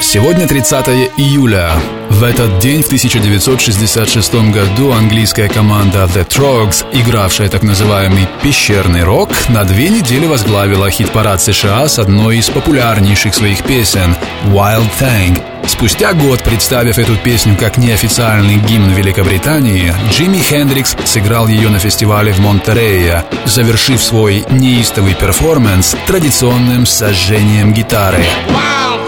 Сегодня 30 июля. В этот день, в 1966 году, английская команда The Trogs, игравшая так называемый пещерный рок, на две недели возглавила хит-парад США с одной из популярнейших своих песен «Wild Thing». Спустя год, представив эту песню как неофициальный гимн Великобритании, Джимми Хендрикс сыграл ее на фестивале в Монтерее, завершив свой неистовый перформанс традиционным сожжением гитары. Wild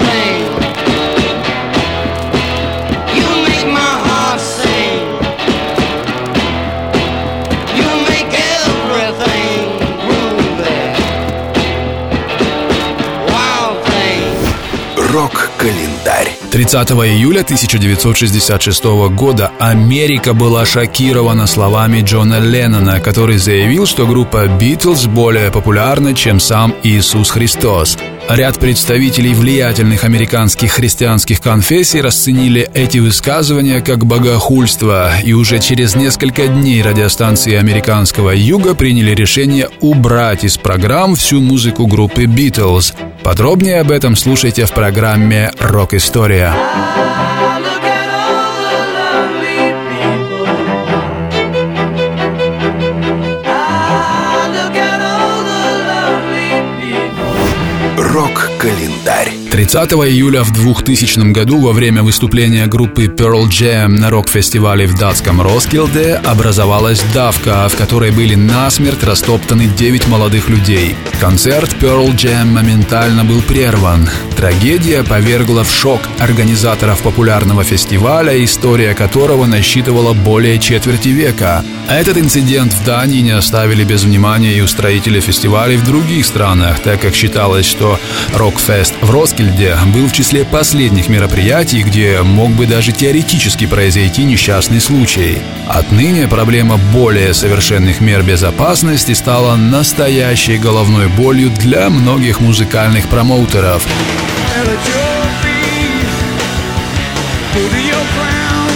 Рок-календарь. 30 июля 1966 года Америка была шокирована словами Джона Леннона, который заявил, что группа Битлз более популярна, чем сам Иисус Христос. Ряд представителей влиятельных американских христианских конфессий расценили эти высказывания как богохульство, и уже через несколько дней радиостанции американского юга приняли решение убрать из программ всю музыку группы Битлз. Подробнее об этом слушайте в программе «Рок-история». Рок-календарь. 30 июля в 2000 году во время выступления группы Pearl Jam на рок-фестивале в датском Роскилде образовалась давка, в которой были насмерть растоптаны 9 молодых людей. Концерт Pearl Jam моментально был прерван. Трагедия повергла в шок организаторов популярного фестиваля, история которого насчитывала более четверти века. Этот инцидент в Дании не оставили без внимания и устроители фестивалей в других странах, так как считалось, что Рокфест в Роскильде был в числе последних мероприятий, где мог бы даже теоретически произойти несчастный случай. Отныне проблема более совершенных мер безопасности стала настоящей головной болью для многих музыкальных промоутеров. And a trophy go to your crown.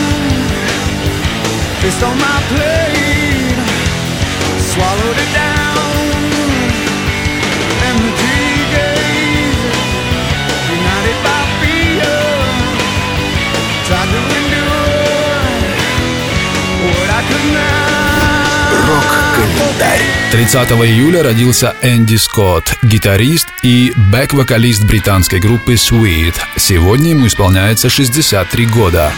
Fist on my plate, swallowed it down. 30 июля родился Энди Скотт, гитарист и бэк-вокалист британской группы Sweet. Сегодня ему исполняется 63 года.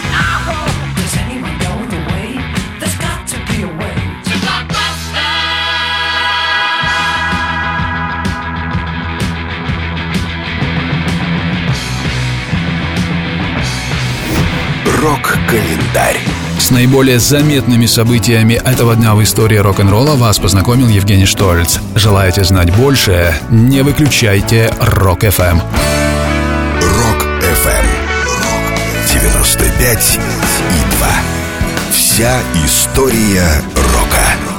Рок-календарь. С наиболее заметными событиями этого дня в истории рок-н-ролла вас познакомил Евгений Штольц. Желаете знать больше? Не выключайте Рок-ФМ. Рок-ФМ. 95 и 2. Вся история рока.